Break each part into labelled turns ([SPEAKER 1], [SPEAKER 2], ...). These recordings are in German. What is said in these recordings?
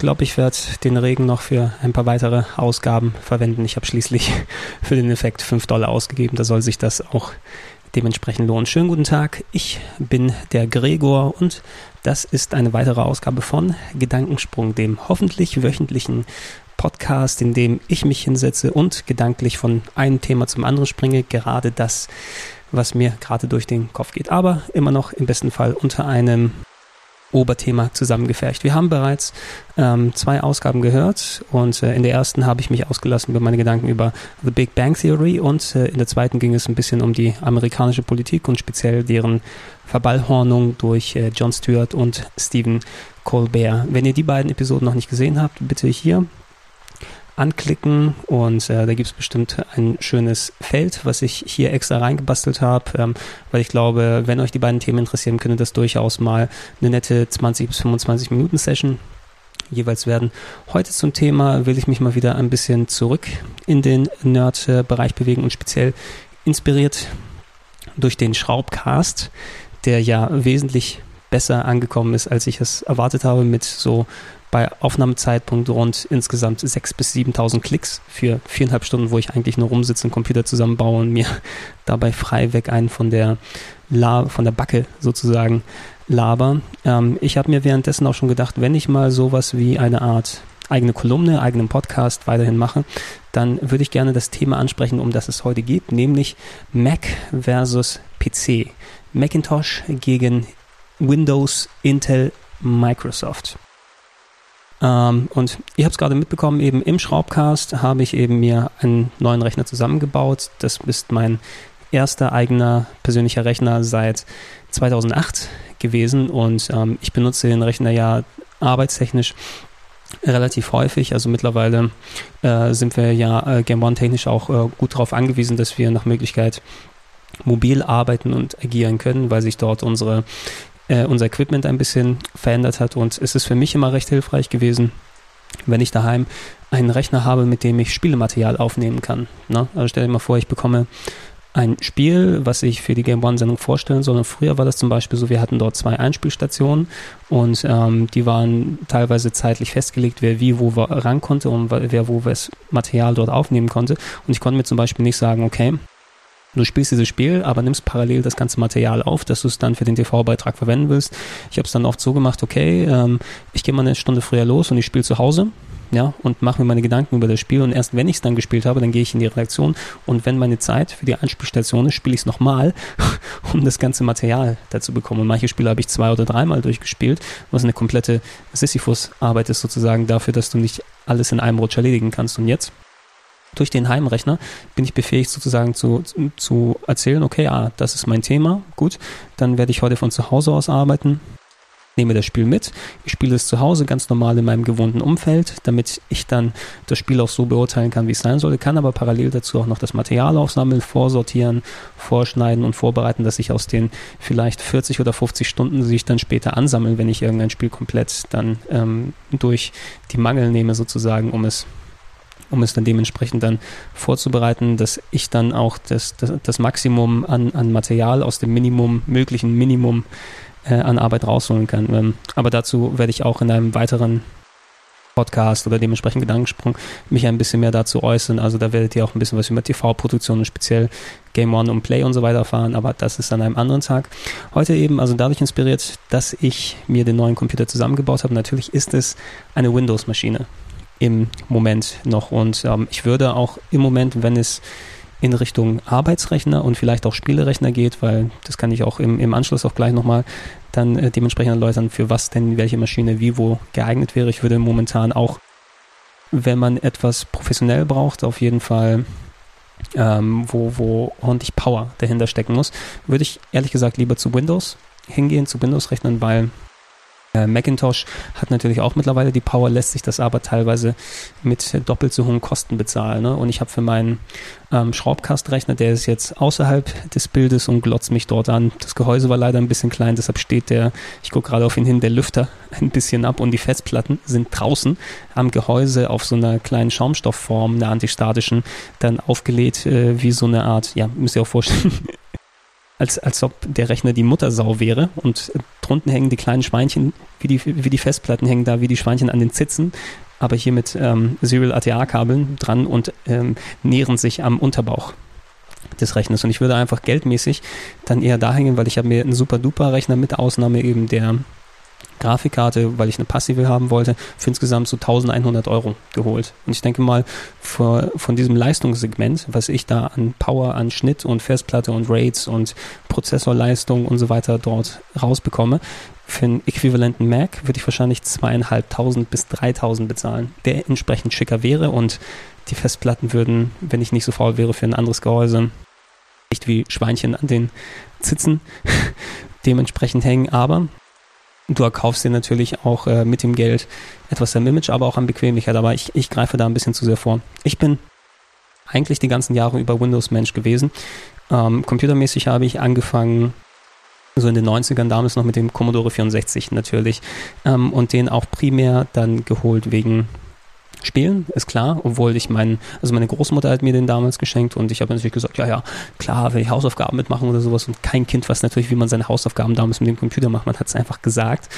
[SPEAKER 1] glaube, ich werde den Regen noch für ein paar weitere Ausgaben verwenden. Ich habe schließlich für den Effekt 5 Dollar ausgegeben. Da soll sich das auch dementsprechend lohnen. Schönen guten Tag, ich bin der Gregor und das ist eine weitere Ausgabe von Gedankensprung, dem hoffentlich wöchentlichen Podcast, in dem ich mich hinsetze und gedanklich von einem Thema zum anderen springe. Gerade das, was mir gerade durch den Kopf geht. Aber immer noch im besten Fall unter einem Oberthema zusammengefercht. Wir haben bereits ähm, zwei Ausgaben gehört und äh, in der ersten habe ich mich ausgelassen über meine Gedanken über The Big Bang Theory und äh, in der zweiten ging es ein bisschen um die amerikanische Politik und speziell deren Verballhornung durch äh, Jon Stewart und Stephen Colbert. Wenn ihr die beiden Episoden noch nicht gesehen habt, bitte hier anklicken und äh, da gibt es bestimmt ein schönes Feld, was ich hier extra reingebastelt habe, ähm, weil ich glaube, wenn euch die beiden Themen interessieren, könnte das durchaus mal eine nette 20 bis 25 Minuten Session jeweils werden. Heute zum Thema will ich mich mal wieder ein bisschen zurück in den Nerd-Bereich bewegen und speziell inspiriert durch den Schraubcast, der ja wesentlich besser angekommen ist, als ich es erwartet habe, mit so bei Aufnahmezeitpunkt rund insgesamt 6.000 bis 7.000 Klicks für viereinhalb Stunden, wo ich eigentlich nur rumsitze, einen Computer zusammenbaue und mir dabei frei weg einen von der, La von der Backe sozusagen laber. Ähm, ich habe mir währenddessen auch schon gedacht, wenn ich mal sowas wie eine Art eigene Kolumne, eigenen Podcast weiterhin mache, dann würde ich gerne das Thema ansprechen, um das es heute geht, nämlich Mac versus PC. Macintosh gegen Windows, Intel, Microsoft. Ähm, und ihr habt es gerade mitbekommen, eben im Schraubcast habe ich eben mir einen neuen Rechner zusammengebaut. Das ist mein erster eigener persönlicher Rechner seit 2008 gewesen und ähm, ich benutze den Rechner ja arbeitstechnisch relativ häufig. Also mittlerweile äh, sind wir ja äh, Game One technisch auch äh, gut darauf angewiesen, dass wir nach Möglichkeit mobil arbeiten und agieren können, weil sich dort unsere äh, unser Equipment ein bisschen verändert hat. Und es ist für mich immer recht hilfreich gewesen, wenn ich daheim einen Rechner habe, mit dem ich Spielematerial aufnehmen kann. Ne? Also stell dir mal vor, ich bekomme ein Spiel, was ich für die Game One-Sendung vorstellen soll. Und früher war das zum Beispiel so, wir hatten dort zwei Einspielstationen und ähm, die waren teilweise zeitlich festgelegt, wer wie wo ran konnte und wer wo das Material dort aufnehmen konnte. Und ich konnte mir zum Beispiel nicht sagen, okay, Du spielst dieses Spiel, aber nimmst parallel das ganze Material auf, dass du es dann für den TV-Beitrag verwenden willst. Ich habe es dann oft so gemacht, okay, ähm, ich gehe mal eine Stunde früher los und ich spiele zu Hause, ja, und mache mir meine Gedanken über das Spiel und erst wenn ich es dann gespielt habe, dann gehe ich in die Redaktion und wenn meine Zeit für die Einspielstation ist, spiele ich es nochmal, um das ganze Material dazu bekommen. Und manche Spiele habe ich zwei oder dreimal durchgespielt, was eine komplette Sisyphus-Arbeit ist sozusagen dafür, dass du nicht alles in einem Rutsch erledigen kannst. Und jetzt durch den Heimrechner bin ich befähigt sozusagen zu, zu erzählen, okay, ah, das ist mein Thema, gut, dann werde ich heute von zu Hause aus arbeiten, nehme das Spiel mit, ich spiele es zu Hause ganz normal in meinem gewohnten Umfeld, damit ich dann das Spiel auch so beurteilen kann, wie es sein sollte, kann aber parallel dazu auch noch das Material aufsammeln, vorsortieren, vorschneiden und vorbereiten, dass ich aus den vielleicht 40 oder 50 Stunden, die ich dann später ansammeln, wenn ich irgendein Spiel komplett dann ähm, durch die Mangel nehme sozusagen, um es um es dann dementsprechend dann vorzubereiten, dass ich dann auch das, das, das Maximum an, an Material aus dem Minimum, möglichen Minimum äh, an Arbeit rausholen kann. Ähm, aber dazu werde ich auch in einem weiteren Podcast oder dementsprechend Gedankensprung mich ein bisschen mehr dazu äußern. Also da werdet ihr auch ein bisschen was über TV-Produktionen, speziell Game One und Play und so weiter erfahren, aber das ist an einem anderen Tag. Heute eben also dadurch inspiriert, dass ich mir den neuen Computer zusammengebaut habe. Natürlich ist es eine Windows-Maschine im Moment noch. Und ähm, ich würde auch im Moment, wenn es in Richtung Arbeitsrechner und vielleicht auch Spielerechner geht, weil das kann ich auch im, im Anschluss auch gleich nochmal dann äh, dementsprechend erläutern, für was denn welche Maschine wie wo geeignet wäre. Ich würde momentan auch, wenn man etwas professionell braucht, auf jeden Fall ähm, wo, wo ordentlich Power dahinter stecken muss, würde ich ehrlich gesagt lieber zu Windows hingehen, zu Windows-Rechnern, weil Macintosh hat natürlich auch mittlerweile die Power, lässt sich das aber teilweise mit doppelt so hohen Kosten bezahlen. Ne? Und ich habe für meinen ähm, Schraubkastrechner, der ist jetzt außerhalb des Bildes und glotzt mich dort an. Das Gehäuse war leider ein bisschen klein, deshalb steht der, ich gucke gerade auf ihn hin, der Lüfter ein bisschen ab und die Festplatten sind draußen am Gehäuse auf so einer kleinen Schaumstoffform, einer antistatischen, dann aufgelegt äh, wie so eine Art, ja, müsst ihr auch vorstellen, als, als ob der Rechner die Muttersau wäre und drunten hängen die kleinen Schweinchen, wie die, wie die Festplatten hängen da, wie die Schweinchen an den Zitzen, aber hier mit ähm, Serial ATA-Kabeln dran und ähm, nähren sich am Unterbauch des Rechners. Und ich würde einfach geldmäßig dann eher da hängen, weil ich habe mir einen super duper Rechner mit Ausnahme eben der Grafikkarte, weil ich eine passive haben wollte, für insgesamt so 1100 Euro geholt. Und ich denke mal, für, von diesem Leistungssegment, was ich da an Power, an Schnitt und Festplatte und Rates und Prozessorleistung und so weiter dort rausbekomme, für einen äquivalenten Mac würde ich wahrscheinlich zweieinhalbtausend bis dreitausend bezahlen, der entsprechend schicker wäre und die Festplatten würden, wenn ich nicht so faul wäre, für ein anderes Gehäuse nicht wie Schweinchen an den Zitzen dementsprechend hängen, aber Du erkaufst dir natürlich auch äh, mit dem Geld etwas am Image, aber auch an Bequemlichkeit. Aber ich, ich greife da ein bisschen zu sehr vor. Ich bin eigentlich die ganzen Jahre über Windows-Mensch gewesen. Ähm, computermäßig habe ich angefangen, so in den 90ern damals noch mit dem Commodore 64 natürlich. Ähm, und den auch primär dann geholt wegen spielen, ist klar, obwohl ich meinen, also meine Großmutter hat mir den damals geschenkt und ich habe natürlich gesagt, ja, ja, klar, will ich Hausaufgaben mitmachen oder sowas und kein Kind weiß natürlich, wie man seine Hausaufgaben damals mit dem Computer macht, man hat es einfach gesagt.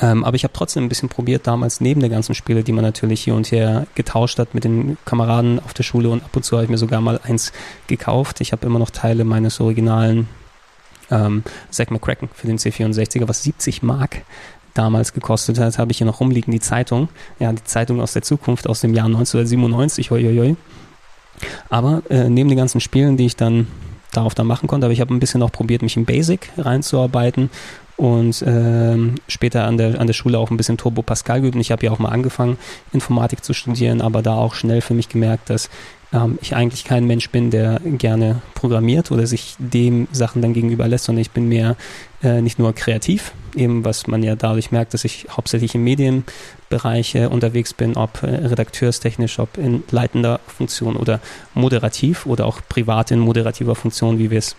[SPEAKER 1] Ähm, aber ich habe trotzdem ein bisschen probiert, damals neben der ganzen Spiele, die man natürlich hier und her getauscht hat mit den Kameraden auf der Schule und ab und zu habe ich mir sogar mal eins gekauft. Ich habe immer noch Teile meines originalen ähm, Zack McCracken für den C64er, was 70 Mark damals gekostet hat, habe ich hier noch rumliegen, die Zeitung. Ja, die Zeitung aus der Zukunft aus dem Jahr 1997, hoi, hoi, hoi. Aber äh, neben den ganzen Spielen, die ich dann darauf dann machen konnte, aber ich habe ein bisschen auch probiert, mich in Basic reinzuarbeiten und ähm, später an der, an der Schule auch ein bisschen Turbo Pascal geübt. Und ich habe ja auch mal angefangen, Informatik zu studieren, aber da auch schnell für mich gemerkt, dass ähm, ich eigentlich kein Mensch bin, der gerne programmiert oder sich dem Sachen dann gegenüber lässt, sondern ich bin mehr äh, nicht nur kreativ, eben was man ja dadurch merkt, dass ich hauptsächlich im Medienbereich äh, unterwegs bin, ob äh, redakteurstechnisch, ob in leitender Funktion oder moderativ oder auch privat in moderativer Funktion, wie wir es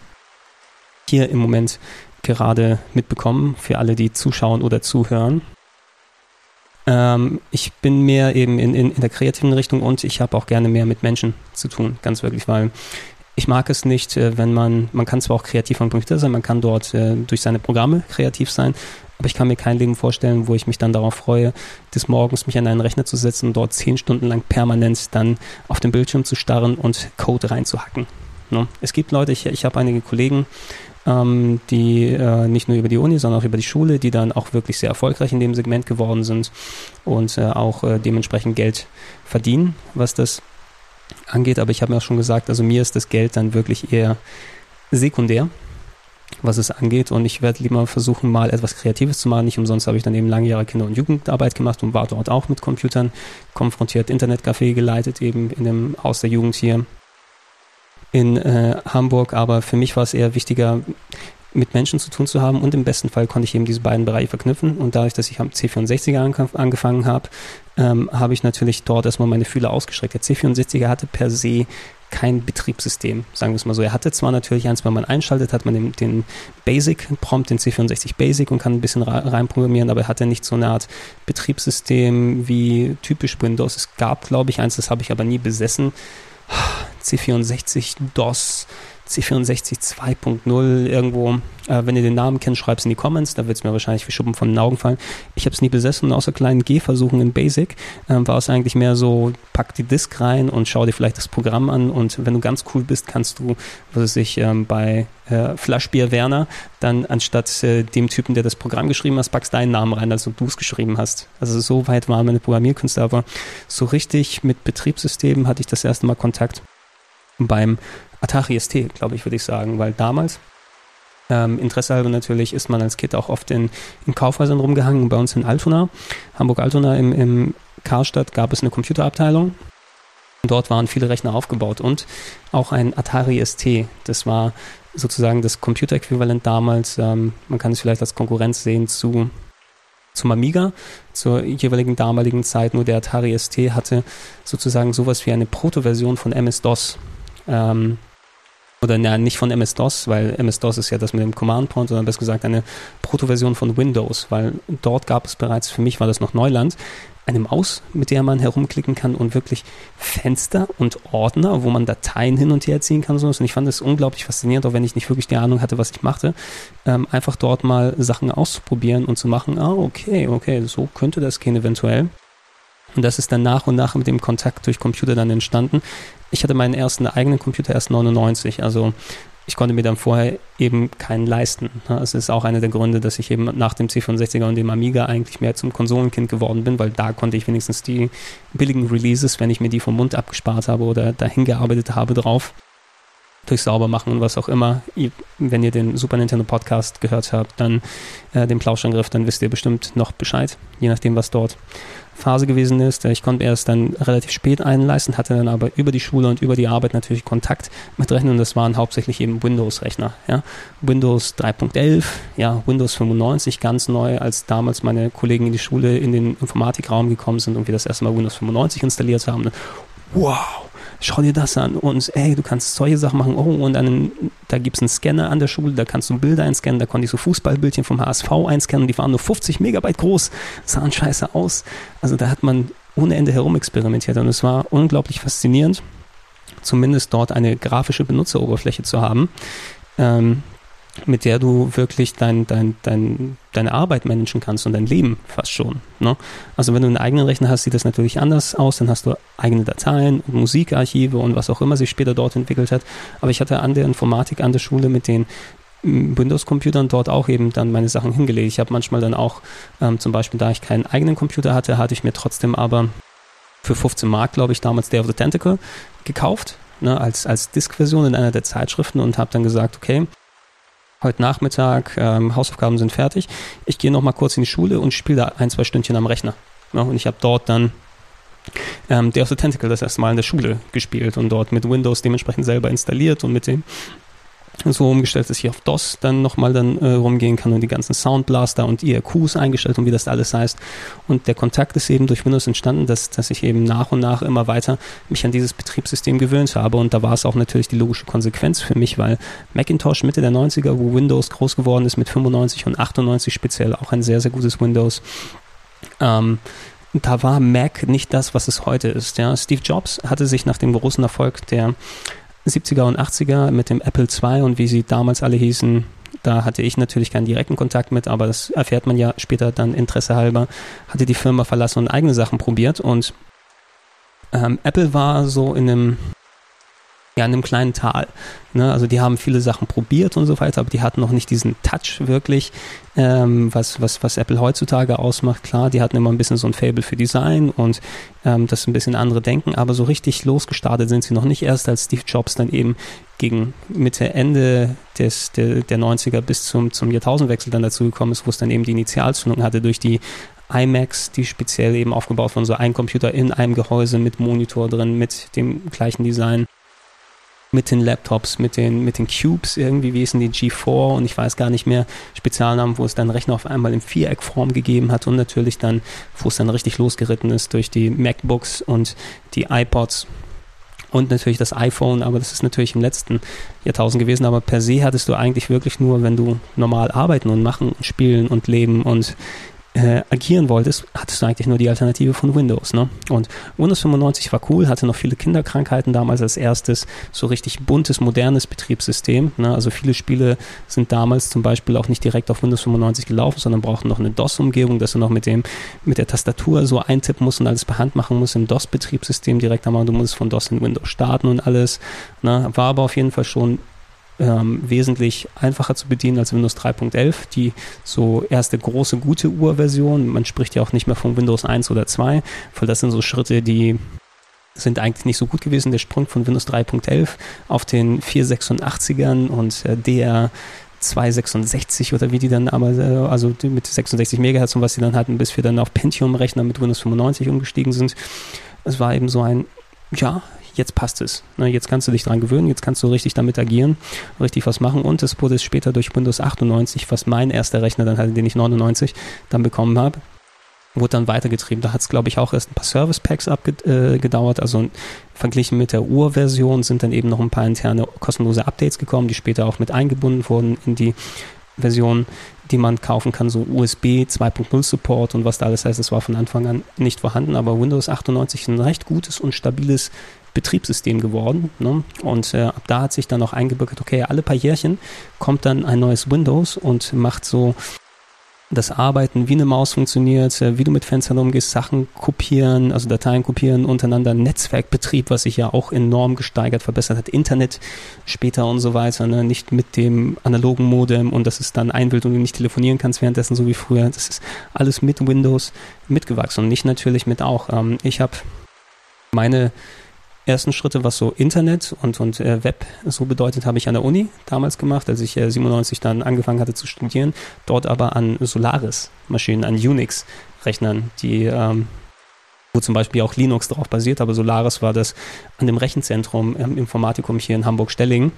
[SPEAKER 1] hier im Moment gerade mitbekommen, für alle, die zuschauen oder zuhören. Ähm, ich bin mehr eben in, in, in der kreativen Richtung und ich habe auch gerne mehr mit Menschen zu tun, ganz wirklich, weil ich mag es nicht, äh, wenn man, man kann zwar auch kreativ am Computer sein, man kann dort äh, durch seine Programme kreativ sein, aber ich kann mir kein Leben vorstellen, wo ich mich dann darauf freue, des Morgens mich an einen Rechner zu setzen und dort zehn Stunden lang permanent dann auf dem Bildschirm zu starren und Code reinzuhacken. Ne? Es gibt Leute, ich, ich habe einige Kollegen, ähm, die äh, nicht nur über die Uni, sondern auch über die Schule, die dann auch wirklich sehr erfolgreich in dem Segment geworden sind und auch dementsprechend Geld verdienen, was das angeht. Aber ich habe mir auch schon gesagt, also mir ist das Geld dann wirklich eher sekundär, was es angeht. Und ich werde lieber versuchen, mal etwas Kreatives zu machen. Nicht umsonst habe ich dann eben lange Jahre Kinder- und Jugendarbeit gemacht und war dort auch mit Computern konfrontiert, Internetcafé geleitet, eben in dem Haus der Jugend hier in äh, Hamburg, aber für mich war es eher wichtiger, mit Menschen zu tun zu haben und im besten Fall konnte ich eben diese beiden Bereiche verknüpfen und dadurch, dass ich am C64er angef angefangen habe, ähm, habe ich natürlich dort erstmal meine Fühler ausgestreckt. Der C64er hatte per se kein Betriebssystem, sagen wir es mal so. Er hatte zwar natürlich eins, wenn man einschaltet, hat man den, den Basic-Prompt, den C64 Basic und kann ein bisschen reinprogrammieren, aber er hatte nicht so eine Art Betriebssystem wie typisch Windows. Es gab, glaube ich, eins, das habe ich aber nie besessen. C64 DOS, C64 2.0 irgendwo. Äh, wenn ihr den Namen kennt, schreibt es in die Comments, da wird es mir wahrscheinlich wie Schuppen von den Augen fallen. Ich habe es nie besessen, außer kleinen Gehversuchen in Basic ähm, war es eigentlich mehr so, pack die Disk rein und schau dir vielleicht das Programm an und wenn du ganz cool bist, kannst du, was weiß ich, ähm, bei äh, Flaschbier Werner dann anstatt äh, dem Typen, der das Programm geschrieben hat, packst deinen Namen rein, als ob du es geschrieben hast. Also so weit waren meine Programmierkünste, aber so richtig mit Betriebssystemen hatte ich das erste Mal Kontakt beim Atari ST, glaube ich, würde ich sagen, weil damals ähm, Interesse halber natürlich ist man als Kind auch oft in, in Kaufhäusern rumgehangen. Bei uns in Altona, Hamburg-Altona im, im Karstadt gab es eine Computerabteilung. Dort waren viele Rechner aufgebaut und auch ein Atari ST. Das war sozusagen das Computeräquivalent damals. Ähm, man kann es vielleicht als Konkurrenz sehen zu zum Amiga, zur jeweiligen damaligen Zeit. Nur der Atari ST hatte sozusagen sowas wie eine Proto-Version von MS-DOS. Ähm, oder na, nicht von MS-DOS, weil MS-DOS ist ja das mit dem Command-Point, sondern besser gesagt eine Proto-Version von Windows, weil dort gab es bereits, für mich war das noch Neuland, eine Maus, mit der man herumklicken kann und wirklich Fenster und Ordner, wo man Dateien hin und her ziehen kann. Und ich fand das unglaublich faszinierend, auch wenn ich nicht wirklich die Ahnung hatte, was ich machte, ähm, einfach dort mal Sachen auszuprobieren und zu machen, ah, okay, okay, so könnte das gehen eventuell. Und das ist dann nach und nach mit dem Kontakt durch Computer dann entstanden. Ich hatte meinen ersten eigenen Computer erst 99, also ich konnte mir dann vorher eben keinen leisten. Das ist auch einer der Gründe, dass ich eben nach dem C64er und dem Amiga eigentlich mehr zum Konsolenkind geworden bin, weil da konnte ich wenigstens die billigen Releases, wenn ich mir die vom Mund abgespart habe oder dahin gearbeitet habe, drauf durch sauber machen und was auch immer. Wenn ihr den Super Nintendo Podcast gehört habt, dann äh, den Plauschangriff, dann wisst ihr bestimmt noch Bescheid, je nachdem, was dort Phase gewesen ist. Ich konnte erst dann relativ spät einleisten, hatte dann aber über die Schule und über die Arbeit natürlich Kontakt mit Rechnern und das waren hauptsächlich eben Windows-Rechner. Ja. Windows 3.11, ja, Windows 95 ganz neu, als damals meine Kollegen in die Schule in den Informatikraum gekommen sind und wir das erste Mal Windows 95 installiert haben. Wow! Schau dir das an und ey, du kannst solche Sachen machen. Oh, und dann, da gibt es einen Scanner an der Schule, da kannst du Bilder einscannen, da konnte ich so Fußballbildchen vom HSV einscannen, die waren nur 50 Megabyte groß, sahen scheiße aus. Also da hat man ohne Ende herumexperimentiert und es war unglaublich faszinierend, zumindest dort eine grafische Benutzeroberfläche zu haben. Ähm, mit der du wirklich dein, dein, dein, deine Arbeit managen kannst und dein Leben fast schon. Ne? Also wenn du einen eigenen Rechner hast, sieht das natürlich anders aus. Dann hast du eigene Dateien und Musikarchive und was auch immer sich später dort entwickelt hat. Aber ich hatte an der Informatik an der Schule mit den mm, Windows-Computern dort auch eben dann meine Sachen hingelegt. Ich habe manchmal dann auch, ähm, zum Beispiel, da ich keinen eigenen Computer hatte, hatte ich mir trotzdem aber für 15 Mark, glaube ich, damals Day of the Tentacle gekauft, ne, als, als Disk-Version in einer der Zeitschriften und habe dann gesagt, okay, heute Nachmittag, ähm, Hausaufgaben sind fertig. Ich gehe noch mal kurz in die Schule und spiele da ein, zwei Stündchen am Rechner. Ja, und ich habe dort dann ähm, Day of the Tentacle das erste Mal in der Schule gespielt und dort mit Windows dementsprechend selber installiert und mit dem so umgestellt, dass ich auf DOS dann nochmal dann äh, rumgehen kann und die ganzen Soundblaster und IRQs eingestellt und wie das alles heißt. Und der Kontakt ist eben durch Windows entstanden, dass, dass ich eben nach und nach immer weiter mich an dieses Betriebssystem gewöhnt habe. Und da war es auch natürlich die logische Konsequenz für mich, weil Macintosh Mitte der 90er, wo Windows groß geworden ist mit 95 und 98 speziell, auch ein sehr, sehr gutes Windows. Ähm, da war Mac nicht das, was es heute ist. Ja. Steve Jobs hatte sich nach dem großen Erfolg der 70er und 80er mit dem Apple II und wie sie damals alle hießen, da hatte ich natürlich keinen direkten Kontakt mit, aber das erfährt man ja später dann Interesse halber, hatte die Firma verlassen und eigene Sachen probiert und ähm, Apple war so in einem ja, in einem kleinen Tal. Ne? Also die haben viele Sachen probiert und so weiter, aber die hatten noch nicht diesen Touch wirklich, ähm, was, was, was Apple heutzutage ausmacht. Klar, die hatten immer ein bisschen so ein Fable für Design und ähm, das ein bisschen andere Denken, aber so richtig losgestartet sind sie noch nicht erst, als Steve Jobs dann eben gegen Mitte, Ende des, der, der 90er bis zum, zum Jahrtausendwechsel dann dazu gekommen ist, wo es dann eben die Initialzündung hatte durch die iMacs, die speziell eben aufgebaut wurden, so ein Computer in einem Gehäuse mit Monitor drin, mit dem gleichen Design mit den Laptops, mit den, mit den Cubes irgendwie, wie hießen die G4 und ich weiß gar nicht mehr, Spezialnamen, wo es dann Rechner auf einmal in Viereckform gegeben hat und natürlich dann, wo es dann richtig losgeritten ist durch die MacBooks und die iPods und natürlich das iPhone, aber das ist natürlich im letzten Jahrtausend gewesen, aber per se hattest du eigentlich wirklich nur, wenn du normal arbeiten und machen und spielen und leben und äh, agieren wolltest, hattest du eigentlich nur die Alternative von Windows. Ne? Und Windows 95 war cool, hatte noch viele Kinderkrankheiten damals als erstes, so richtig buntes, modernes Betriebssystem. Ne? Also viele Spiele sind damals zum Beispiel auch nicht direkt auf Windows 95 gelaufen, sondern brauchten noch eine DOS-Umgebung, dass du noch mit dem, mit der Tastatur so eintippen musst und alles per Hand machen musst im DOS-Betriebssystem direkt einmal. Du musst von DOS in Windows starten und alles. Ne? War aber auf jeden Fall schon ähm, wesentlich einfacher zu bedienen als Windows 3.11, die so erste große gute Urversion. Man spricht ja auch nicht mehr von Windows 1 oder 2, weil das sind so Schritte, die sind eigentlich nicht so gut gewesen. Der Sprung von Windows 3.11 auf den 486ern und äh, DR 266 oder wie die dann aber, äh, also mit 66 Megahertz und was sie dann hatten, bis wir dann auf Pentium-Rechner mit Windows 95 umgestiegen sind. Es war eben so ein, ja, jetzt passt es. Ne, jetzt kannst du dich dran gewöhnen, jetzt kannst du richtig damit agieren, richtig was machen und es wurde später durch Windows 98, was mein erster Rechner dann hatte, den ich 99 dann bekommen habe, wurde dann weitergetrieben. Da hat es, glaube ich, auch erst ein paar Service Packs abgedauert. Äh, also verglichen mit der Urversion sind dann eben noch ein paar interne kostenlose Updates gekommen, die später auch mit eingebunden wurden in die Version, die man kaufen kann, so USB 2.0 Support und was da alles heißt, das war von Anfang an nicht vorhanden, aber Windows 98 ist ein recht gutes und stabiles Betriebssystem geworden. Ne? Und äh, ab da hat sich dann auch eingebürgert, okay, alle paar Jährchen kommt dann ein neues Windows und macht so das Arbeiten, wie eine Maus funktioniert, äh, wie du mit Fenstern umgehst, Sachen kopieren, also Dateien kopieren, untereinander Netzwerkbetrieb, was sich ja auch enorm gesteigert, verbessert hat, Internet später und so weiter, ne? nicht mit dem analogen Modem und das ist dann ein Bild und du nicht telefonieren kannst währenddessen, so wie früher. Das ist alles mit Windows mitgewachsen und nicht natürlich mit auch. Ähm, ich habe meine ersten Schritte, was so Internet und, und äh, Web so bedeutet, habe ich an der Uni damals gemacht, als ich äh, 97 dann angefangen hatte zu studieren. Dort aber an Solaris-Maschinen, an Unix-Rechnern, die ähm, wo zum Beispiel auch Linux drauf basiert, aber Solaris war das an dem Rechenzentrum im Informatikum hier in Hamburg-Stellingen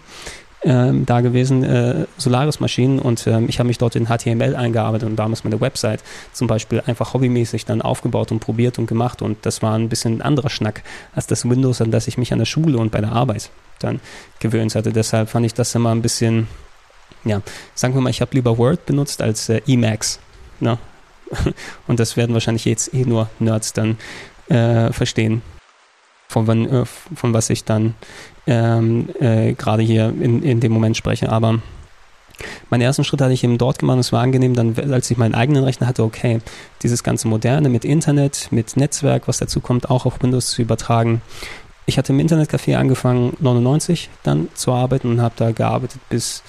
[SPEAKER 1] ähm, da gewesen, äh, Solaris-Maschinen und ähm, ich habe mich dort in HTML eingearbeitet und damals meine Website zum Beispiel einfach hobbymäßig dann aufgebaut und probiert und gemacht und das war ein bisschen ein anderer Schnack als das Windows, an das ich mich an der Schule und bei der Arbeit dann gewöhnt hatte. Deshalb fand ich das immer ein bisschen, ja, sagen wir mal, ich habe lieber Word benutzt als äh, Emacs. Ne? und das werden wahrscheinlich jetzt eh nur Nerds dann äh, verstehen von, wann, äh, von was ich dann ähm, äh, gerade hier in, in dem Moment spreche. Aber meine ersten Schritte hatte ich eben dort gemacht und es war angenehm, dann, als ich meinen eigenen Rechner hatte, okay, dieses ganze Moderne mit Internet, mit Netzwerk, was dazu kommt, auch auf Windows zu übertragen. Ich hatte im Internetcafé angefangen, 99 dann zu arbeiten und habe da gearbeitet bis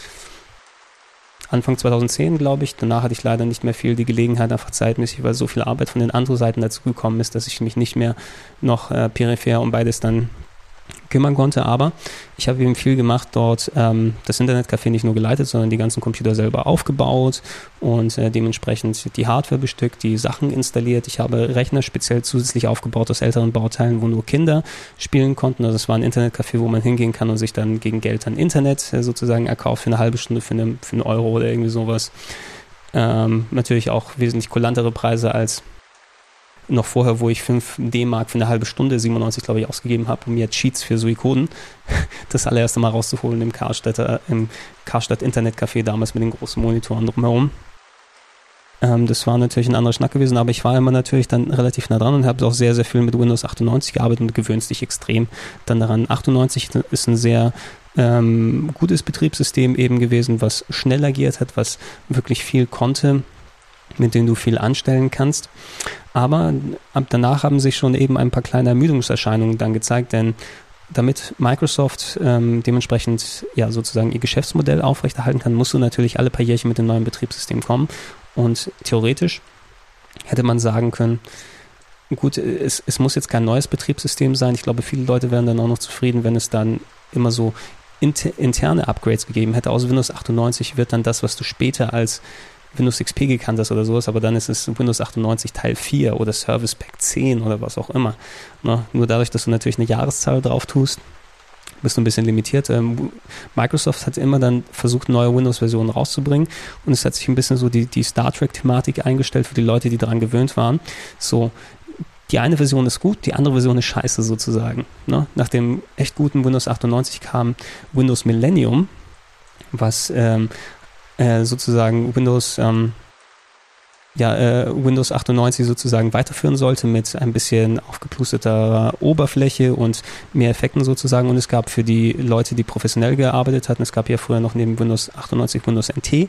[SPEAKER 1] Anfang 2010, glaube ich. Danach hatte ich leider nicht mehr viel die Gelegenheit, einfach zeitmäßig, weil so viel Arbeit von den anderen Seiten dazugekommen ist, dass ich mich nicht mehr noch äh, peripher um beides dann kümmern konnte. Aber ich habe eben viel gemacht dort, ähm, das Internetcafé nicht nur geleitet, sondern die ganzen Computer selber aufgebaut und äh, dementsprechend die Hardware bestückt, die Sachen installiert. Ich habe Rechner speziell zusätzlich aufgebaut aus älteren Bauteilen, wo nur Kinder spielen konnten. Also es war ein Internetcafé, wo man hingehen kann und sich dann gegen Geld an Internet äh, sozusagen erkauft für eine halbe Stunde, für, eine, für einen Euro oder irgendwie sowas. Ähm, natürlich auch wesentlich kulantere Preise als noch vorher, wo ich 5 D-Mark für eine halbe Stunde, 97 glaube ich, ausgegeben habe, um mir Cheats für Suikoden das allererste Mal rauszuholen im Karstädter, im Karstadt Internetcafé damals mit den großen Monitoren drumherum. Ähm, das war natürlich ein anderer Schnack gewesen, aber ich war immer natürlich dann relativ nah dran und habe auch sehr, sehr viel mit Windows 98 gearbeitet und gewöhnst dich extrem dann daran. 98 ist ein sehr ähm, gutes Betriebssystem eben gewesen, was schnell agiert hat, was wirklich viel konnte mit denen du viel anstellen kannst. Aber ab danach haben sich schon eben ein paar kleine Ermüdungserscheinungen dann gezeigt, denn damit Microsoft ähm, dementsprechend ja sozusagen ihr Geschäftsmodell aufrechterhalten kann, musst du natürlich alle paar Jährchen mit dem neuen Betriebssystem kommen. Und theoretisch hätte man sagen können, gut, es, es muss jetzt kein neues Betriebssystem sein. Ich glaube, viele Leute wären dann auch noch zufrieden, wenn es dann immer so interne Upgrades gegeben hätte. Aus Windows 98 wird dann das, was du später als Windows XP gekannt hast oder sowas, aber dann ist es Windows 98 Teil 4 oder Service Pack 10 oder was auch immer. Ne? Nur dadurch, dass du natürlich eine Jahreszahl drauf tust, bist du ein bisschen limitiert. Ähm, Microsoft hat immer dann versucht, neue Windows-Versionen rauszubringen und es hat sich ein bisschen so die, die Star Trek-Thematik eingestellt für die Leute, die daran gewöhnt waren. So, die eine Version ist gut, die andere Version ist scheiße sozusagen. Ne? Nach dem echt guten Windows 98 kam Windows Millennium, was ähm, äh, sozusagen Windows, ähm, ja, äh, Windows 98 sozusagen weiterführen sollte mit ein bisschen aufgeplusteter Oberfläche und mehr Effekten sozusagen. Und es gab für die Leute, die professionell gearbeitet hatten, es gab ja früher noch neben Windows 98 Windows NT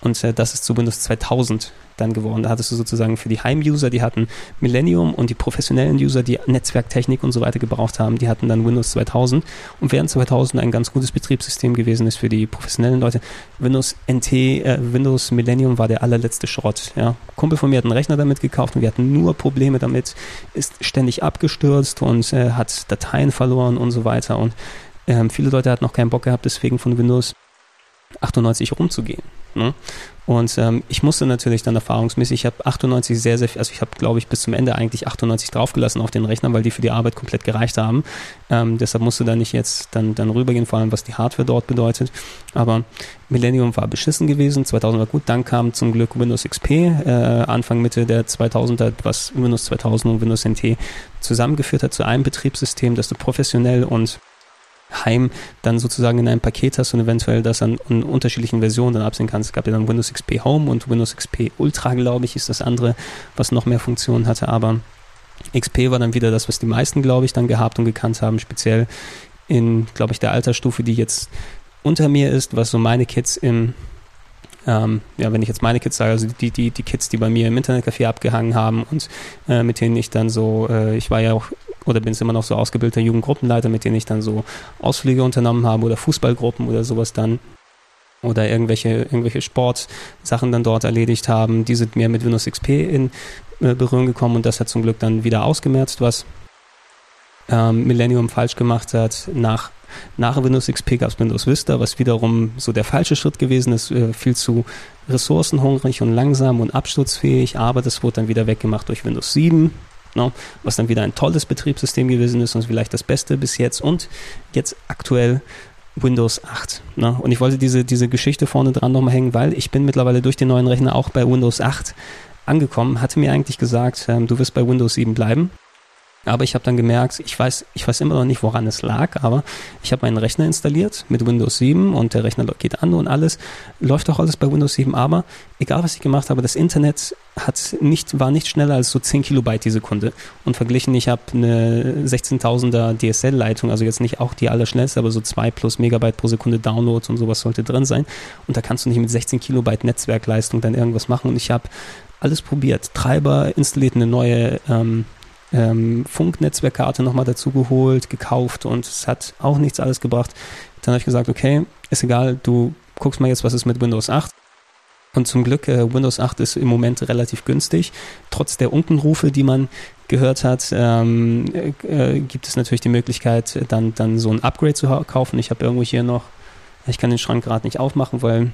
[SPEAKER 1] und äh, das ist zu Windows 2000 dann geworden. Da hattest du sozusagen für die Heim-User, die hatten Millennium und die professionellen User, die Netzwerktechnik und so weiter gebraucht haben, die hatten dann Windows 2000. Und während 2000 ein ganz gutes Betriebssystem gewesen ist für die professionellen Leute, Windows NT, äh, Windows Millennium war der allerletzte Schrott. Ja. Kumpel von mir hat einen Rechner damit gekauft und wir hatten nur Probleme damit, ist ständig abgestürzt und äh, hat Dateien verloren und so weiter. Und ähm, viele Leute hatten noch keinen Bock gehabt, deswegen von Windows 98 rumzugehen. Ne? Und ähm, ich musste natürlich dann erfahrungsmäßig, ich habe 98 sehr, sehr viel, also ich habe, glaube ich, bis zum Ende eigentlich 98 draufgelassen auf den Rechner, weil die für die Arbeit komplett gereicht haben. Ähm, deshalb musste da nicht jetzt dann, dann rübergehen, vor allem was die Hardware dort bedeutet. Aber Millennium war beschissen gewesen, 2000 war gut, dann kam zum Glück Windows XP, äh, Anfang, Mitte der 2000er, was Windows 2000 und Windows NT zusammengeführt hat zu einem Betriebssystem, das du professionell und Heim dann sozusagen in einem Paket hast und eventuell das an, an unterschiedlichen Versionen dann absehen kannst. Es gab ja dann Windows XP Home und Windows XP Ultra, glaube ich, ist das andere, was noch mehr Funktionen hatte, aber XP war dann wieder das, was die meisten, glaube ich, dann gehabt und gekannt haben, speziell in, glaube ich, der Altersstufe, die jetzt unter mir ist, was so meine Kids im ähm, ja, wenn ich jetzt meine Kids sage, also die, die, die Kids, die bei mir im Internetcafé abgehangen haben und äh, mit denen ich dann so, äh, ich war ja auch oder bin es immer noch so ausgebildeter Jugendgruppenleiter, mit denen ich dann so Ausflüge unternommen habe oder Fußballgruppen oder sowas dann oder irgendwelche, irgendwelche Sportsachen dann dort erledigt haben. Die sind mehr mit Windows XP in äh, Berührung gekommen und das hat zum Glück dann wieder ausgemerzt, was ähm, Millennium falsch gemacht hat. Nach, nach Windows XP gab es Windows Vista, was wiederum so der falsche Schritt gewesen ist, äh, viel zu ressourcenhungrig und langsam und absturzfähig, aber das wurde dann wieder weggemacht durch Windows 7 ne, was dann wieder ein tolles Betriebssystem gewesen ist und vielleicht das Beste bis jetzt und jetzt aktuell Windows 8. Ne? Und ich wollte diese, diese Geschichte vorne dran nochmal hängen, weil ich bin mittlerweile durch den neuen Rechner auch bei Windows 8 angekommen, hatte mir eigentlich gesagt, ähm, du wirst bei Windows 7 bleiben. Aber ich habe dann gemerkt, ich weiß, ich weiß immer noch nicht, woran es lag, aber ich habe meinen Rechner installiert mit Windows 7 und der Rechner geht an und alles. Läuft auch alles bei Windows 7, aber egal was ich gemacht habe, das Internet hat nicht, war nicht schneller als so 10 Kilobyte die Sekunde. Und verglichen, ich habe eine 16.000er DSL-Leitung, also jetzt nicht auch die allerschnellste, aber so 2 plus Megabyte pro Sekunde Downloads und sowas sollte drin sein. Und da kannst du nicht mit 16 Kilobyte Netzwerkleistung dann irgendwas machen. Und ich habe alles probiert. Treiber installiert, eine neue ähm, ähm, Funknetzwerkkarte nochmal dazu geholt, gekauft und es hat auch nichts alles gebracht. Dann habe ich gesagt, okay, ist egal, du guckst mal jetzt, was ist mit Windows 8. Und zum Glück, äh, Windows 8 ist im Moment relativ günstig. Trotz der Unkenrufe, die man gehört hat, ähm, äh, gibt es natürlich die Möglichkeit, dann, dann so ein Upgrade zu kaufen. Ich habe irgendwo hier noch, ich kann den Schrank gerade nicht aufmachen, weil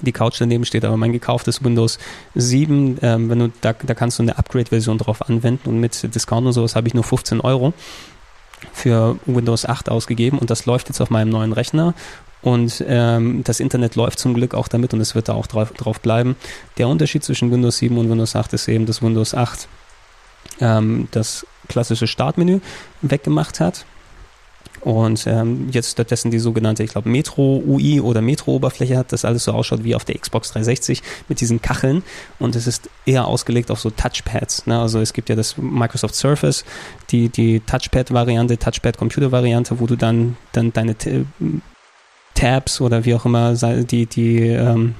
[SPEAKER 1] die Couch daneben steht, aber mein gekauftes Windows 7, ähm, wenn du, da, da kannst du eine Upgrade-Version drauf anwenden und mit Discount und sowas habe ich nur 15 Euro für Windows 8 ausgegeben und das läuft jetzt auf meinem neuen Rechner. Und ähm, das Internet läuft zum Glück auch damit und es wird da auch drauf, drauf bleiben. Der Unterschied zwischen Windows 7 und Windows 8 ist eben, dass Windows 8 ähm, das klassische Startmenü weggemacht hat und ähm, jetzt stattdessen die sogenannte, ich glaube, Metro-UI oder Metro-Oberfläche hat, das alles so ausschaut wie auf der Xbox 360 mit diesen Kacheln und es ist eher ausgelegt auf so Touchpads. Ne? Also es gibt ja das Microsoft Surface, die, die Touchpad-Variante, Touchpad-Computer-Variante, wo du dann, dann deine Tabs oder wie auch immer die, die ähm,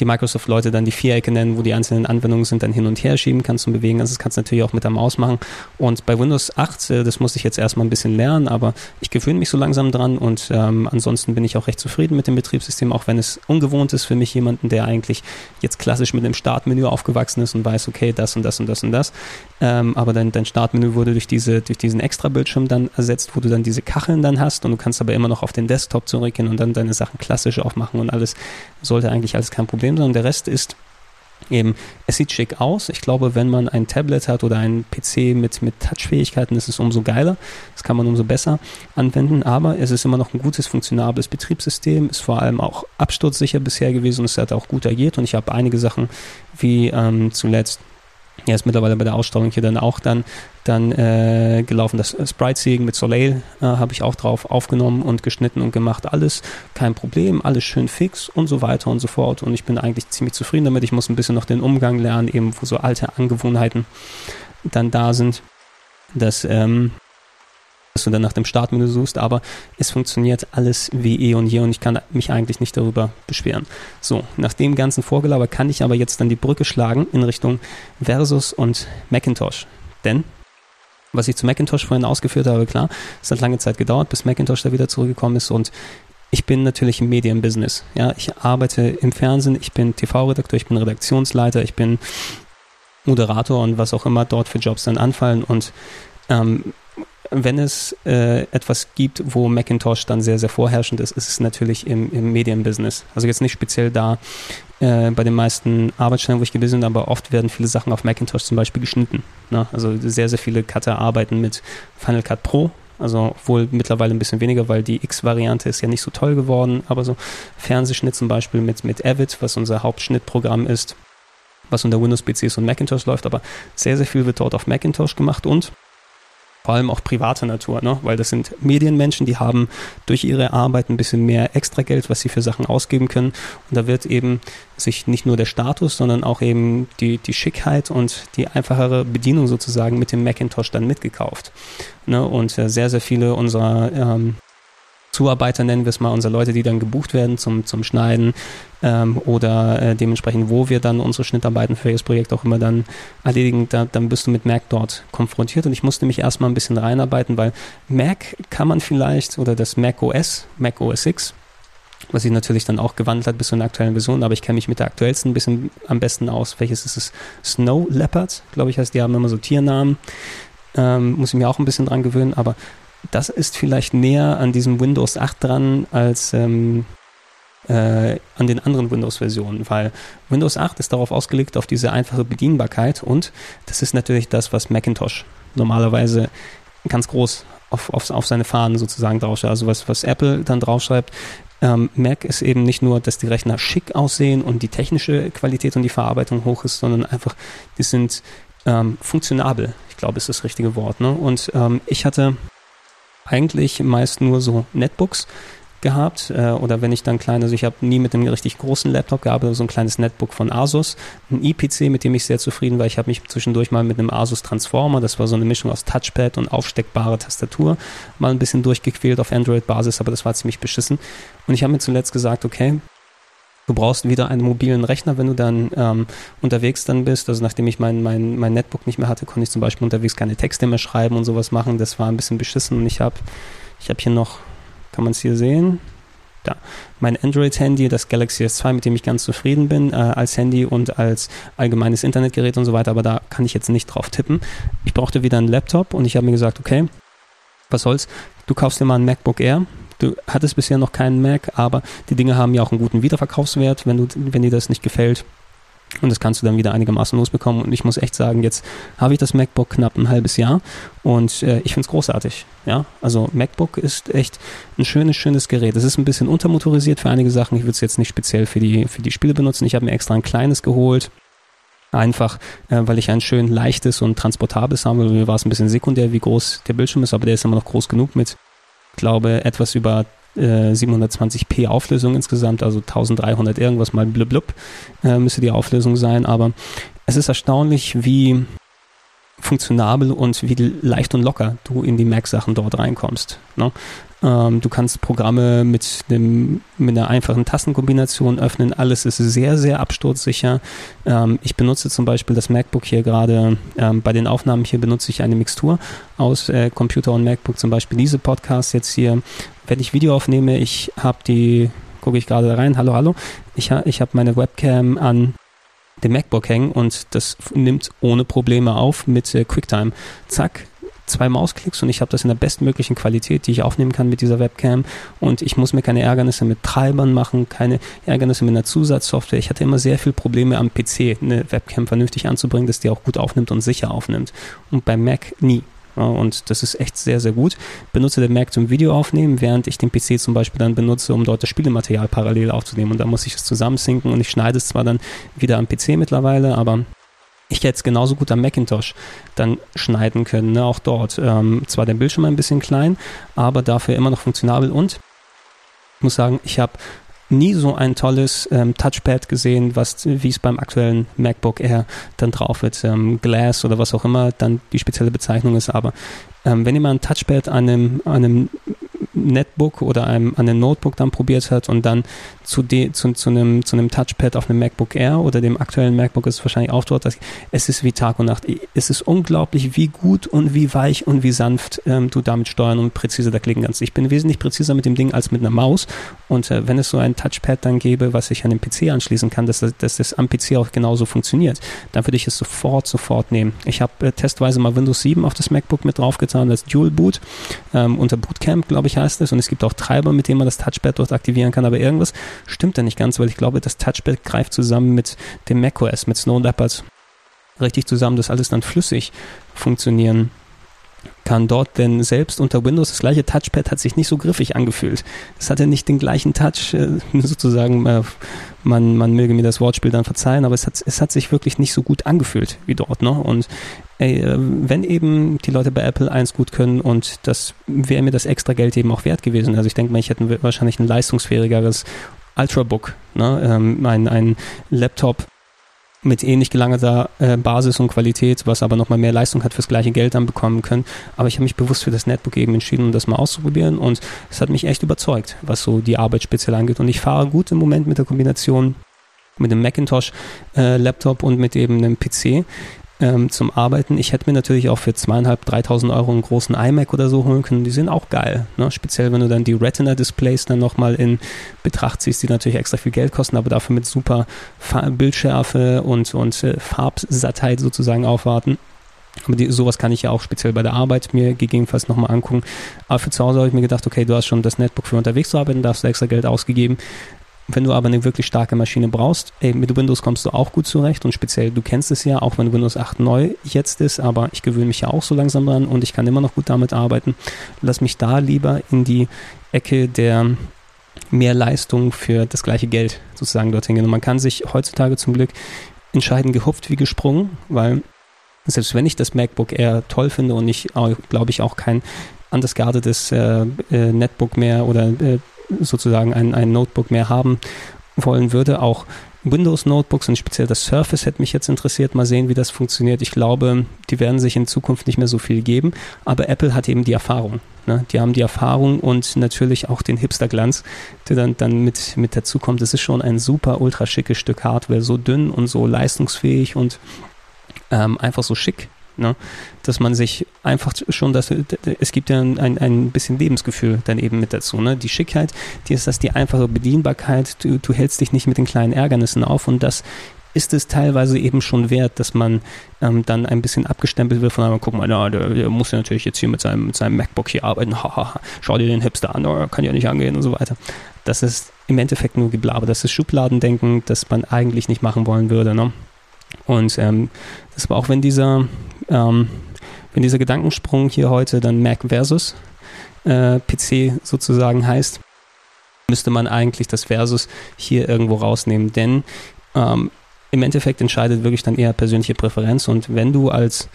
[SPEAKER 1] die Microsoft-Leute dann die Vierecke nennen, wo die einzelnen Anwendungen sind, dann hin und her schieben kannst und bewegen. Also das kannst du natürlich auch mit der Maus machen. Und bei Windows 8, äh, das muss ich jetzt erstmal ein bisschen lernen, aber ich gewöhne mich so langsam dran und ähm, ansonsten bin ich auch recht zufrieden mit dem Betriebssystem, auch wenn es ungewohnt ist für mich jemanden, der eigentlich jetzt klassisch mit dem Startmenü aufgewachsen ist und weiß, okay, das und das und das und das. Ähm, aber dein, dein Startmenü wurde durch, diese, durch diesen Extra-Bildschirm dann ersetzt, wo du dann diese Kacheln dann hast und du kannst aber immer noch auf den Desktop zurückgehen und dann deine Sachen klassisch aufmachen und alles sollte eigentlich alles kein Problem sein. Und der Rest ist eben, es sieht schick aus. Ich glaube, wenn man ein Tablet hat oder einen PC mit, mit Touchfähigkeiten, ist es umso geiler. Das kann man umso besser anwenden. Aber es ist immer noch ein gutes, funktionables Betriebssystem, ist vor allem auch absturzsicher bisher gewesen und es hat auch gut agiert. Und ich habe einige Sachen wie ähm, zuletzt ja, ist mittlerweile bei der Ausstrahlung hier dann auch dann, dann äh, gelaufen. Das Sprite-Seeing mit Soleil äh, habe ich auch drauf aufgenommen und geschnitten und gemacht. Alles kein Problem, alles schön fix und so weiter und so fort. Und ich bin eigentlich ziemlich zufrieden damit. Ich muss ein bisschen noch den Umgang lernen, eben wo so alte Angewohnheiten dann da sind. Das ähm, dass du dann nach dem Startmenü suchst, aber es funktioniert alles wie eh und je und ich kann mich eigentlich nicht darüber beschweren. So, nach dem ganzen Vorgelaber kann ich aber jetzt dann die Brücke schlagen in Richtung Versus und Macintosh. Denn, was ich zu Macintosh vorhin ausgeführt habe, klar, es hat lange Zeit gedauert, bis Macintosh da wieder zurückgekommen ist und ich bin natürlich im Medienbusiness. Ja, ich arbeite im Fernsehen, ich bin TV-Redakteur, ich bin Redaktionsleiter, ich bin Moderator und was auch immer dort für Jobs dann anfallen und ähm, wenn es äh, etwas gibt, wo Macintosh dann sehr, sehr vorherrschend ist, ist es natürlich im, im Medienbusiness. Also jetzt nicht speziell da äh, bei den meisten Arbeitsstellen, wo ich gewesen bin, aber oft werden viele Sachen auf Macintosh zum Beispiel geschnitten. Ne? Also sehr, sehr viele Cutter arbeiten mit Final Cut Pro. Also wohl mittlerweile ein bisschen weniger, weil die X-Variante ist ja nicht so toll geworden, aber so Fernsehschnitt zum Beispiel mit, mit Avid, was unser Hauptschnittprogramm ist, was unter Windows-PCs und Macintosh läuft, aber sehr, sehr viel wird dort auf Macintosh gemacht und vor allem auch privater Natur, ne? weil das sind Medienmenschen, die haben durch ihre Arbeit ein bisschen mehr extra Geld, was sie für Sachen ausgeben können. Und da wird eben sich nicht nur der Status, sondern auch eben die, die Schickheit und die einfachere Bedienung sozusagen mit dem Macintosh dann mitgekauft. Ne? Und äh, sehr, sehr viele unserer ähm, Zuarbeiter nennen wir es mal, unsere Leute, die dann gebucht werden zum, zum Schneiden ähm, oder äh, dementsprechend, wo wir dann unsere Schnittarbeiten für das Projekt auch immer dann erledigen, da, dann bist du mit Mac dort konfrontiert und ich musste mich erstmal ein bisschen reinarbeiten, weil Mac kann man vielleicht oder das Mac OS, Mac OS X, was sich natürlich dann auch gewandelt hat bis zu einer aktuellen Version, aber ich kenne mich mit der aktuellsten ein bisschen am besten aus. Welches ist es? Snow Leopard, glaube ich, heißt, die haben immer so Tiernamen. Ähm, muss ich mir auch ein bisschen dran gewöhnen, aber das ist vielleicht näher an diesem Windows 8 dran als ähm, äh, an den anderen Windows-Versionen, weil Windows 8 ist darauf ausgelegt, auf diese einfache Bedienbarkeit und das ist natürlich das, was Macintosh normalerweise ganz groß auf, auf, auf seine Fahnen sozusagen draufschreibt. Also was, was Apple dann draufschreibt, ähm, Mac ist eben nicht nur, dass die Rechner schick aussehen und die technische Qualität und die Verarbeitung hoch ist, sondern einfach, die sind ähm, funktionabel. Ich glaube, ist das richtige Wort. Ne? Und ähm, ich hatte eigentlich meist nur so Netbooks gehabt äh, oder wenn ich dann kleine, also ich habe nie mit einem richtig großen Laptop gearbeitet, so ein kleines Netbook von Asus, ein IPC, mit dem ich sehr zufrieden war. Ich habe mich zwischendurch mal mit einem Asus Transformer, das war so eine Mischung aus Touchpad und aufsteckbare Tastatur, mal ein bisschen durchgequält auf Android-Basis, aber das war ziemlich beschissen. Und ich habe mir zuletzt gesagt, okay, Du brauchst wieder einen mobilen Rechner, wenn du dann ähm, unterwegs dann bist. Also nachdem ich mein, mein, mein Netbook nicht mehr hatte, konnte ich zum Beispiel unterwegs keine Texte mehr schreiben und sowas machen. Das war ein bisschen beschissen und ich habe ich hab hier noch, kann man es hier sehen? Da. Mein Android-Handy, das Galaxy S2, mit dem ich ganz zufrieden bin, äh, als Handy und als allgemeines Internetgerät und so weiter, aber da kann ich jetzt nicht drauf tippen. Ich brauchte wieder einen Laptop und ich habe mir gesagt, okay, was soll's, du kaufst dir mal ein MacBook Air, Du hattest bisher noch keinen Mac, aber die Dinge haben ja auch einen guten Wiederverkaufswert, wenn, du, wenn dir das nicht gefällt. Und das kannst du dann wieder einigermaßen losbekommen. Und ich muss echt sagen, jetzt habe ich das MacBook knapp ein halbes Jahr und äh, ich finde es großartig. Ja, also MacBook ist echt ein schönes, schönes Gerät. Es ist ein bisschen untermotorisiert für einige Sachen. Ich würde es jetzt nicht speziell für die, für die Spiele benutzen. Ich habe mir extra ein kleines geholt. Einfach, äh, weil ich ein schön leichtes und transportables habe. Mir war es ein bisschen sekundär, wie groß der Bildschirm ist, aber der ist immer noch groß genug mit glaube, etwas über äh, 720p Auflösung insgesamt, also 1300 irgendwas mal blub, blub äh, müsste die Auflösung sein, aber es ist erstaunlich, wie funktionabel und wie leicht und locker du in die Mac-Sachen dort reinkommst. Ne? Ähm, du kannst Programme mit, dem, mit einer einfachen Tastenkombination öffnen. Alles ist sehr, sehr absturzsicher. Ähm, ich benutze zum Beispiel das MacBook hier gerade. Ähm, bei den Aufnahmen hier benutze ich eine Mixtur aus äh, Computer und MacBook. Zum Beispiel diese Podcasts jetzt hier. Wenn ich Video aufnehme, ich habe die, gucke ich gerade rein. Hallo, hallo. Ich, ha, ich habe meine Webcam an dem MacBook hängen und das nimmt ohne Probleme auf mit äh, QuickTime. Zack, zwei Mausklicks und ich habe das in der bestmöglichen Qualität, die ich aufnehmen kann mit dieser Webcam und ich muss mir keine Ärgernisse mit Treibern machen, keine Ärgernisse mit einer Zusatzsoftware. Ich hatte immer sehr viel Probleme am PC, eine Webcam vernünftig anzubringen, dass die auch gut aufnimmt und sicher aufnimmt und beim Mac nie. Und das ist echt sehr, sehr gut. Benutze den Mac zum Video aufnehmen, während ich den PC zum Beispiel dann benutze, um dort das Spielematerial parallel aufzunehmen. Und da muss ich es zusammensinken und ich schneide es zwar dann wieder am PC mittlerweile, aber ich hätte es genauso gut am Macintosh dann schneiden können, ne? auch dort. Ähm, zwar der Bildschirm ein bisschen klein, aber dafür immer noch funktionabel und ich muss sagen, ich habe nie so ein tolles ähm, Touchpad gesehen, was wie es beim aktuellen MacBook Air dann drauf wird, ähm, Glass oder was auch immer dann die spezielle Bezeichnung ist. Aber ähm, wenn ihr mal ein Touchpad an einem, an einem Netbook oder einem, an einem Notebook dann probiert hat und dann zu, de, zu, zu, einem, zu einem Touchpad auf einem MacBook Air oder dem aktuellen MacBook ist wahrscheinlich auch dort, es ist wie Tag und Nacht. Es ist unglaublich, wie gut und wie weich und wie sanft ähm, du damit steuern und präzise da klicken kannst. Ich bin wesentlich präziser mit dem Ding als mit einer Maus und äh, wenn es so ein Touchpad dann gäbe, was ich an den PC anschließen kann, dass, dass das am PC auch genauso funktioniert, dann würde ich es sofort, sofort nehmen. Ich habe äh, testweise mal Windows 7 auf das MacBook mit draufgetan, das Dual Boot, ähm, unter Bootcamp, glaube ich, heißt es. Und es gibt auch Treiber, mit denen man das Touchpad dort aktivieren kann, aber irgendwas stimmt da nicht ganz, weil ich glaube, das Touchpad greift zusammen mit dem macOS, mit Snow Leopard richtig zusammen, dass alles dann flüssig funktionieren kann dort, denn selbst unter Windows das gleiche Touchpad hat sich nicht so griffig angefühlt. Es hatte nicht den gleichen Touch, äh, sozusagen, äh, man, man möge mir das Wortspiel dann verzeihen, aber es hat, es hat sich wirklich nicht so gut angefühlt wie dort. Ne? Und ey, äh, wenn eben die Leute bei Apple eins gut können und das wäre mir das extra Geld eben auch wert gewesen. Also ich denke mal, ich hätte wahrscheinlich ein leistungsfähigeres Ultrabook, ne? ähm, ein, ein Laptop mit ähnlich gelangerter äh, Basis und Qualität, was aber nochmal mehr Leistung hat, fürs gleiche Geld dann bekommen können. Aber ich habe mich bewusst für das Netbook eben entschieden, um das mal auszuprobieren und es hat mich echt überzeugt, was so die Arbeit speziell angeht. Und ich fahre gut im Moment mit der Kombination mit dem Macintosh äh, und mit eben einem PC ähm, zum Arbeiten. Ich hätte mir natürlich auch für zweieinhalb, dreitausend Euro einen großen iMac oder so holen können. Die sind auch geil. Ne? Speziell, wenn du dann die Retina-Displays dann nochmal in Betracht ziehst, die natürlich extra viel Geld kosten, aber dafür mit super Bildschärfe und, und äh, Farbsattheit sozusagen aufwarten. Aber die, sowas kann ich ja auch speziell bei der Arbeit mir gegebenenfalls nochmal angucken. Aber für zu Hause habe ich mir gedacht, okay, du hast schon das Netbook für unterwegs zu arbeiten, da hast du extra Geld ausgegeben. Wenn du aber eine wirklich starke Maschine brauchst, ey, mit Windows kommst du auch gut zurecht und speziell, du kennst es ja, auch wenn Windows 8 neu jetzt ist, aber ich gewöhne mich ja auch so langsam dran und ich kann immer noch gut damit arbeiten. Lass mich da lieber in die Ecke der mehr Leistung für das gleiche Geld sozusagen dorthin gehen. Und man kann sich heutzutage zum Glück entscheiden, gehupft wie gesprungen, weil selbst wenn ich das MacBook Air toll finde und ich glaube ich auch kein undersguardetes äh, äh, Netbook mehr oder äh, sozusagen ein, ein Notebook mehr haben wollen würde. Auch Windows Notebooks und speziell das Surface hätte mich jetzt interessiert. Mal sehen, wie das funktioniert. Ich glaube, die werden sich in Zukunft nicht mehr so viel geben. Aber Apple hat eben die Erfahrung. Ne? Die haben die Erfahrung und natürlich auch den Hipsterglanz, der dann, dann mit, mit dazu kommt. Es ist schon ein super ultra schickes Stück Hardware. So dünn und so leistungsfähig und ähm, einfach so schick Ne? Dass man sich einfach schon, dass es gibt ja ein, ein bisschen Lebensgefühl dann eben mit dazu. Ne? Die Schickheit, die ist das die einfache Bedienbarkeit, du, du hältst dich nicht mit den kleinen Ärgernissen auf und das ist es teilweise eben schon wert, dass man ähm, dann ein bisschen abgestempelt wird von einem, guck mal, na, der, der, muss ja natürlich jetzt hier mit seinem, mit seinem MacBook hier arbeiten, haha, schau dir den Hipster an, oh, kann ja nicht angehen und so weiter. Das ist im Endeffekt nur Geblaber, das ist Schubladendenken, das man eigentlich nicht machen wollen würde. Ne? Und ähm, das war auch, wenn dieser, ähm, wenn dieser Gedankensprung hier heute dann Mac versus äh, PC sozusagen heißt, müsste man eigentlich das Versus hier irgendwo rausnehmen, denn ähm, im Endeffekt entscheidet wirklich dann eher persönliche Präferenz. Und wenn du als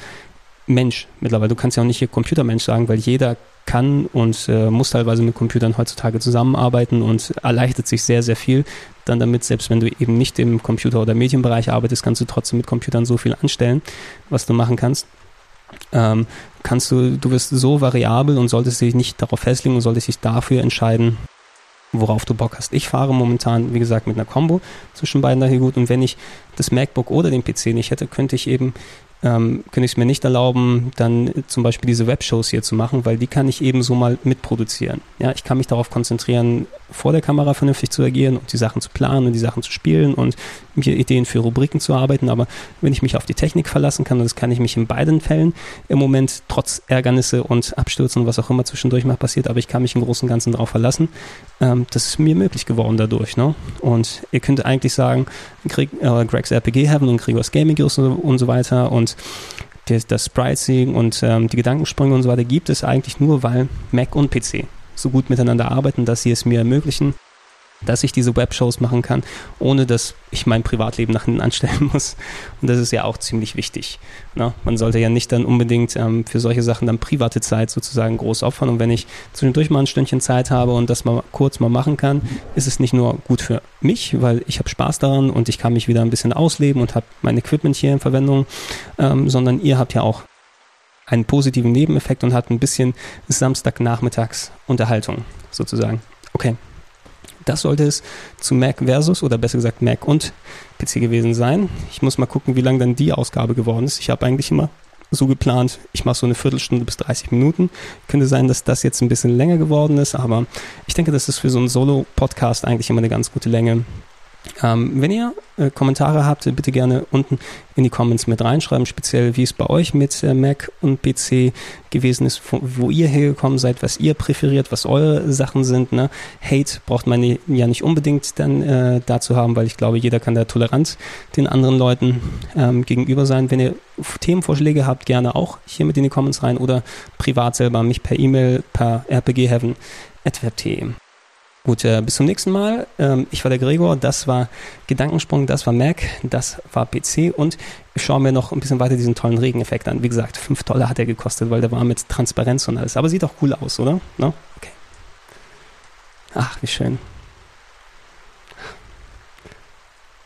[SPEAKER 1] Mensch mittlerweile, du kannst ja auch nicht hier Computermensch sagen, weil jeder kann und äh, muss teilweise mit Computern heutzutage zusammenarbeiten und erleichtert sich sehr, sehr viel dann damit, selbst wenn du eben nicht im Computer- oder Medienbereich arbeitest, kannst du trotzdem mit Computern so viel anstellen, was du machen kannst. Ähm, kannst du, du wirst so variabel und solltest dich nicht darauf festlegen und solltest dich dafür entscheiden, worauf du Bock hast. Ich fahre momentan, wie gesagt, mit einer Combo zwischen beiden daher gut und wenn ich das MacBook oder den PC nicht hätte, könnte ich eben ähm, könnte ich es mir nicht erlauben, dann zum Beispiel diese Webshows hier zu machen, weil die kann ich eben so mal mitproduzieren. Ja, ich kann mich darauf konzentrieren, vor der Kamera vernünftig zu agieren und die Sachen zu planen und die Sachen zu spielen und mir Ideen für Rubriken zu arbeiten. Aber wenn ich mich auf die Technik verlassen kann, und das kann ich mich in beiden Fällen im Moment trotz Ärgernisse und Abstürzen und was auch immer zwischendurch mal passiert, aber ich kann mich im Großen und Ganzen darauf verlassen. Ähm, das ist mir möglich geworden dadurch. Ne? Und ihr könnt eigentlich sagen, Greg, äh, Greg's RPG Heaven und Gregors Gaming und so, und so weiter und das, das Sprite-Seeing und ähm, die Gedankensprünge und so weiter gibt es eigentlich nur, weil Mac und PC so gut miteinander arbeiten, dass sie es mir ermöglichen, dass ich diese Webshows machen kann, ohne dass ich mein Privatleben nach hinten anstellen muss. Und das ist ja auch ziemlich wichtig. Ne? Man sollte ja nicht dann unbedingt ähm, für solche Sachen dann private Zeit sozusagen groß opfern. Und wenn ich zwischendurch mal ein Stündchen Zeit habe und das mal kurz mal machen kann, ist es nicht nur gut für mich, weil ich habe Spaß daran und ich kann mich wieder ein bisschen ausleben und habe mein Equipment hier in Verwendung, ähm, sondern ihr habt ja auch einen positiven Nebeneffekt und hat ein bisschen Samstagnachmittags Unterhaltung sozusagen. Okay. Das sollte es zu Mac versus oder besser gesagt Mac und PC gewesen sein. Ich muss mal gucken, wie lang dann die Ausgabe geworden ist. Ich habe eigentlich immer so geplant, ich mache so eine Viertelstunde bis 30 Minuten. Könnte sein, dass das jetzt ein bisschen länger geworden ist, aber ich denke, das ist für so einen Solo-Podcast eigentlich immer eine ganz gute Länge. Ähm, wenn ihr äh, Kommentare habt, bitte gerne unten in die Comments mit reinschreiben, speziell wie es bei euch mit äh, Mac und PC gewesen ist, wo, wo, ihr hergekommen seid, was ihr präferiert, was eure Sachen sind. Ne? Hate braucht man ja nicht unbedingt dann äh, dazu haben, weil ich glaube, jeder kann da tolerant den anderen Leuten ähm, gegenüber sein. Wenn ihr Themenvorschläge habt, gerne auch hier mit in die Comments rein oder privat selber mich per E-Mail per rpgheaven.web.de. Gut, äh, bis zum nächsten Mal. Ähm, ich war der Gregor, das war Gedankensprung, das war Mac, das war PC und ich schaue mir noch ein bisschen weiter diesen tollen Regeneffekt an. Wie gesagt, 5 Dollar hat er gekostet, weil der war mit Transparenz und alles. Aber sieht auch cool aus, oder? No? Okay. Ach, wie schön.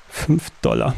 [SPEAKER 1] 5 Dollar.